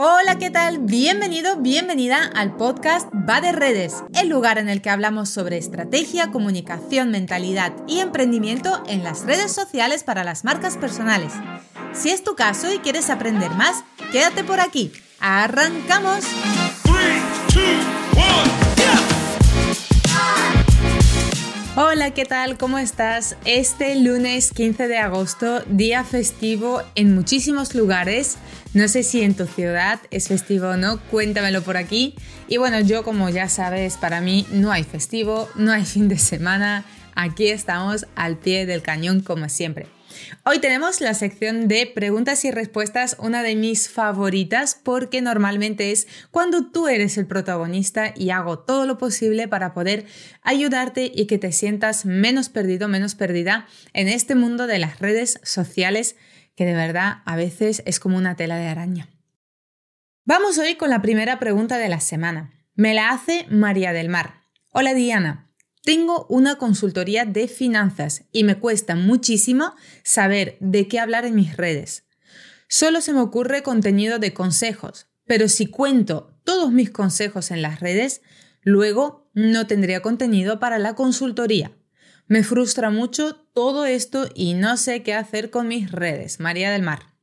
Hola, ¿qué tal? Bienvenido, bienvenida al podcast Va de Redes, el lugar en el que hablamos sobre estrategia, comunicación, mentalidad y emprendimiento en las redes sociales para las marcas personales. Si es tu caso y quieres aprender más, quédate por aquí. ¡Arrancamos! Hola, ¿qué tal? ¿Cómo estás? Este lunes 15 de agosto, día festivo en muchísimos lugares. No sé si en tu ciudad es festivo o no, cuéntamelo por aquí. Y bueno, yo como ya sabes, para mí no hay festivo, no hay fin de semana. Aquí estamos al pie del cañón como siempre. Hoy tenemos la sección de preguntas y respuestas, una de mis favoritas porque normalmente es cuando tú eres el protagonista y hago todo lo posible para poder ayudarte y que te sientas menos perdido, menos perdida en este mundo de las redes sociales que de verdad a veces es como una tela de araña. Vamos hoy con la primera pregunta de la semana. Me la hace María del Mar. Hola Diana, tengo una consultoría de finanzas y me cuesta muchísimo saber de qué hablar en mis redes. Solo se me ocurre contenido de consejos, pero si cuento todos mis consejos en las redes, luego no tendría contenido para la consultoría. Me frustra mucho todo esto y no sé qué hacer con mis redes. María del Mar.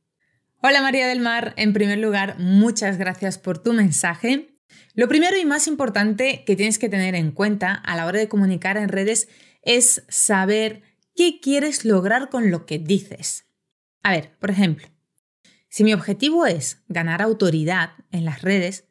Hola María del Mar, en primer lugar, muchas gracias por tu mensaje. Lo primero y más importante que tienes que tener en cuenta a la hora de comunicar en redes es saber qué quieres lograr con lo que dices. A ver, por ejemplo, si mi objetivo es ganar autoridad en las redes,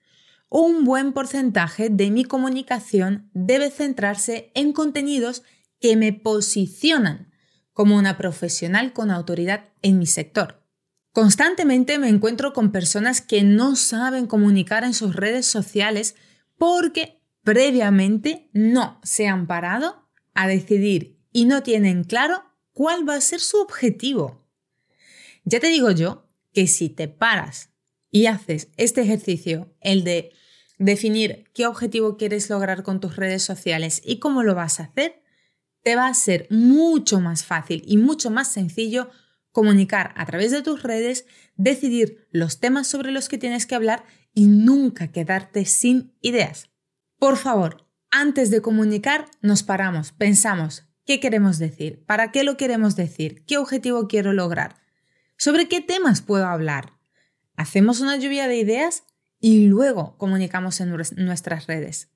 un buen porcentaje de mi comunicación debe centrarse en contenidos que me posicionan como una profesional con autoridad en mi sector. Constantemente me encuentro con personas que no saben comunicar en sus redes sociales porque previamente no se han parado a decidir y no tienen claro cuál va a ser su objetivo. Ya te digo yo que si te paras y haces este ejercicio, el de definir qué objetivo quieres lograr con tus redes sociales y cómo lo vas a hacer, te va a ser mucho más fácil y mucho más sencillo comunicar a través de tus redes, decidir los temas sobre los que tienes que hablar y nunca quedarte sin ideas. Por favor, antes de comunicar, nos paramos, pensamos qué queremos decir, para qué lo queremos decir, qué objetivo quiero lograr, sobre qué temas puedo hablar. Hacemos una lluvia de ideas y luego comunicamos en nuestras redes.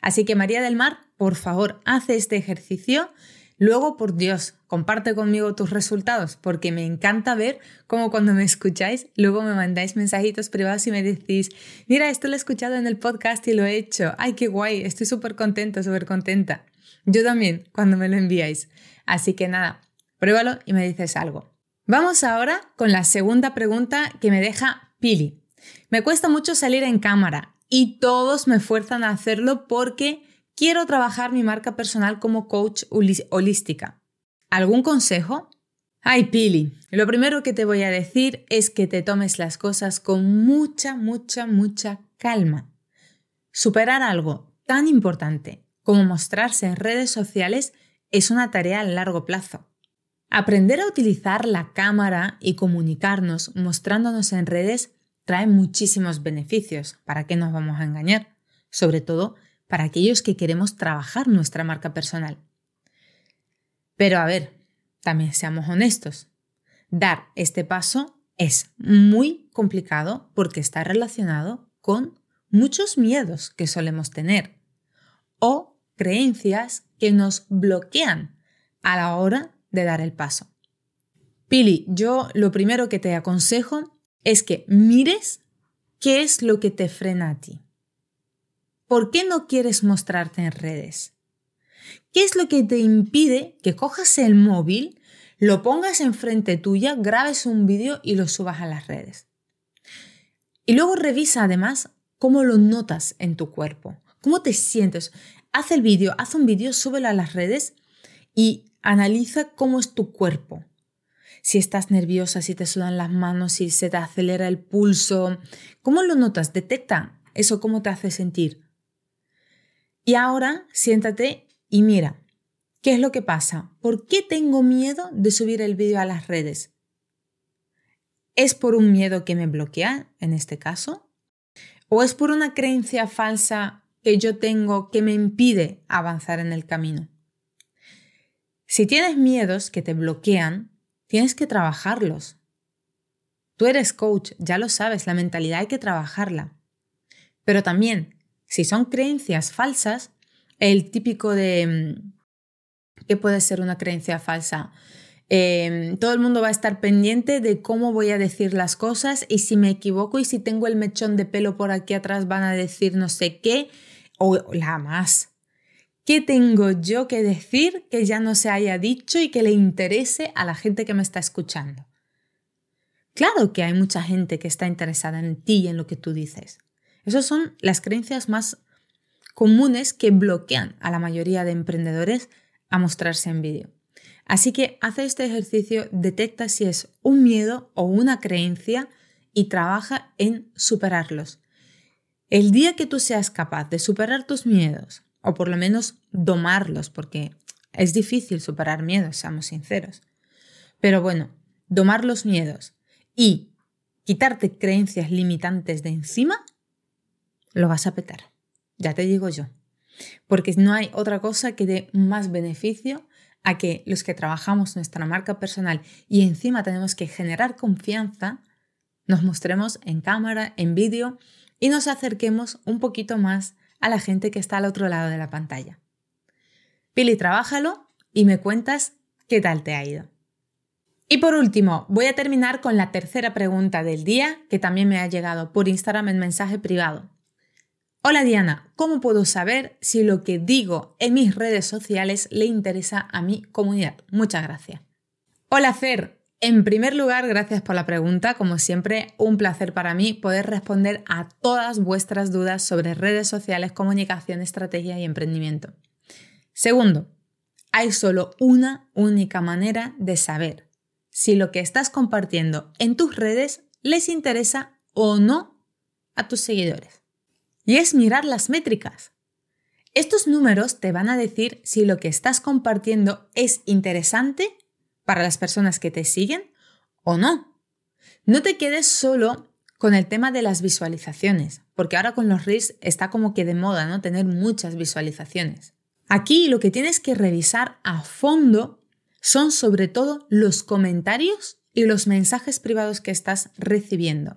Así que María del Mar, por favor, hace este ejercicio Luego, por Dios, comparte conmigo tus resultados, porque me encanta ver cómo cuando me escucháis, luego me mandáis mensajitos privados y me decís, mira, esto lo he escuchado en el podcast y lo he hecho. Ay, qué guay, estoy súper contenta, súper contenta. Yo también, cuando me lo enviáis. Así que nada, pruébalo y me dices algo. Vamos ahora con la segunda pregunta que me deja Pili. Me cuesta mucho salir en cámara y todos me fuerzan a hacerlo porque Quiero trabajar mi marca personal como coach holística. ¿Algún consejo? Ay, Pili, lo primero que te voy a decir es que te tomes las cosas con mucha, mucha, mucha calma. Superar algo tan importante como mostrarse en redes sociales es una tarea a largo plazo. Aprender a utilizar la cámara y comunicarnos mostrándonos en redes trae muchísimos beneficios, ¿para qué nos vamos a engañar? Sobre todo para aquellos que queremos trabajar nuestra marca personal. Pero a ver, también seamos honestos. Dar este paso es muy complicado porque está relacionado con muchos miedos que solemos tener o creencias que nos bloquean a la hora de dar el paso. Pili, yo lo primero que te aconsejo es que mires qué es lo que te frena a ti. ¿Por qué no quieres mostrarte en redes? ¿Qué es lo que te impide que cojas el móvil, lo pongas enfrente tuya, grabes un vídeo y lo subas a las redes? Y luego revisa además cómo lo notas en tu cuerpo, cómo te sientes. Haz el vídeo, haz un vídeo, súbelo a las redes y analiza cómo es tu cuerpo. Si estás nerviosa, si te sudan las manos, si se te acelera el pulso, ¿cómo lo notas? Detecta eso, cómo te hace sentir. Y ahora siéntate y mira, ¿qué es lo que pasa? ¿Por qué tengo miedo de subir el vídeo a las redes? ¿Es por un miedo que me bloquea, en este caso? ¿O es por una creencia falsa que yo tengo que me impide avanzar en el camino? Si tienes miedos que te bloquean, tienes que trabajarlos. Tú eres coach, ya lo sabes, la mentalidad hay que trabajarla. Pero también, si son creencias falsas, el típico de... Mm, ¿Qué puede ser una creencia falsa? Em, todo el mundo va a estar pendiente de cómo voy a decir las cosas y si me equivoco y si tengo el mechón de pelo por aquí atrás van a decir no sé qué o la más. ¿Qué tengo yo que decir que ya no se haya dicho y que le interese a la gente que me está escuchando? Claro que hay mucha gente que está interesada en ti y en lo que tú dices. Esas son las creencias más comunes que bloquean a la mayoría de emprendedores a mostrarse en vídeo. Así que hace este ejercicio, detecta si es un miedo o una creencia y trabaja en superarlos. El día que tú seas capaz de superar tus miedos, o por lo menos domarlos, porque es difícil superar miedos, seamos sinceros. Pero bueno, domar los miedos y quitarte creencias limitantes de encima, lo vas a petar. Ya te digo yo. Porque no hay otra cosa que dé más beneficio a que los que trabajamos nuestra marca personal y encima tenemos que generar confianza, nos mostremos en cámara, en vídeo y nos acerquemos un poquito más a la gente que está al otro lado de la pantalla. Pili, trabájalo y me cuentas qué tal te ha ido. Y por último, voy a terminar con la tercera pregunta del día que también me ha llegado por Instagram en mensaje privado. Hola Diana, ¿cómo puedo saber si lo que digo en mis redes sociales le interesa a mi comunidad? Muchas gracias. Hola Fer, en primer lugar, gracias por la pregunta. Como siempre, un placer para mí poder responder a todas vuestras dudas sobre redes sociales, comunicación, estrategia y emprendimiento. Segundo, hay solo una única manera de saber si lo que estás compartiendo en tus redes les interesa o no a tus seguidores y es mirar las métricas. Estos números te van a decir si lo que estás compartiendo es interesante para las personas que te siguen o no. No te quedes solo con el tema de las visualizaciones, porque ahora con los Reels está como que de moda, ¿no? Tener muchas visualizaciones. Aquí lo que tienes que revisar a fondo son sobre todo los comentarios y los mensajes privados que estás recibiendo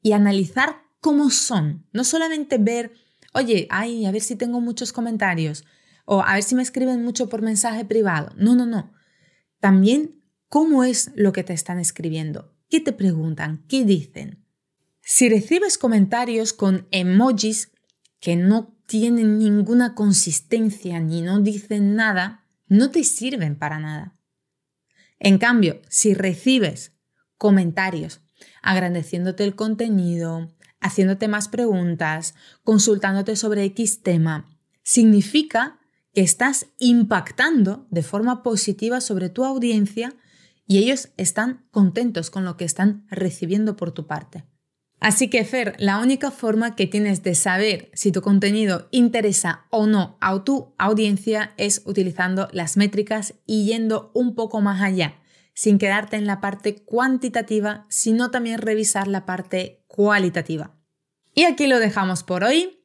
y analizar cómo son. No solamente ver, oye, ay, a ver si tengo muchos comentarios o a ver si me escriben mucho por mensaje privado. No, no, no. También cómo es lo que te están escribiendo. ¿Qué te preguntan? ¿Qué dicen? Si recibes comentarios con emojis que no tienen ninguna consistencia ni no dicen nada, no te sirven para nada. En cambio, si recibes comentarios agradeciéndote el contenido, haciéndote más preguntas, consultándote sobre X tema, significa estás impactando de forma positiva sobre tu audiencia y ellos están contentos con lo que están recibiendo por tu parte. Así que, Fer, la única forma que tienes de saber si tu contenido interesa o no a tu audiencia es utilizando las métricas y yendo un poco más allá, sin quedarte en la parte cuantitativa, sino también revisar la parte cualitativa. Y aquí lo dejamos por hoy.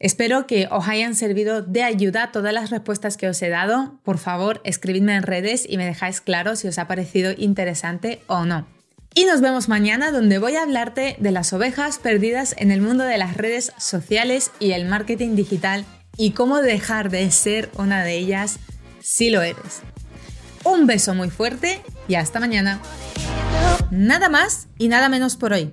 Espero que os hayan servido de ayuda todas las respuestas que os he dado. Por favor, escribidme en redes y me dejáis claro si os ha parecido interesante o no. Y nos vemos mañana donde voy a hablarte de las ovejas perdidas en el mundo de las redes sociales y el marketing digital y cómo dejar de ser una de ellas si lo eres. Un beso muy fuerte y hasta mañana. Nada más y nada menos por hoy.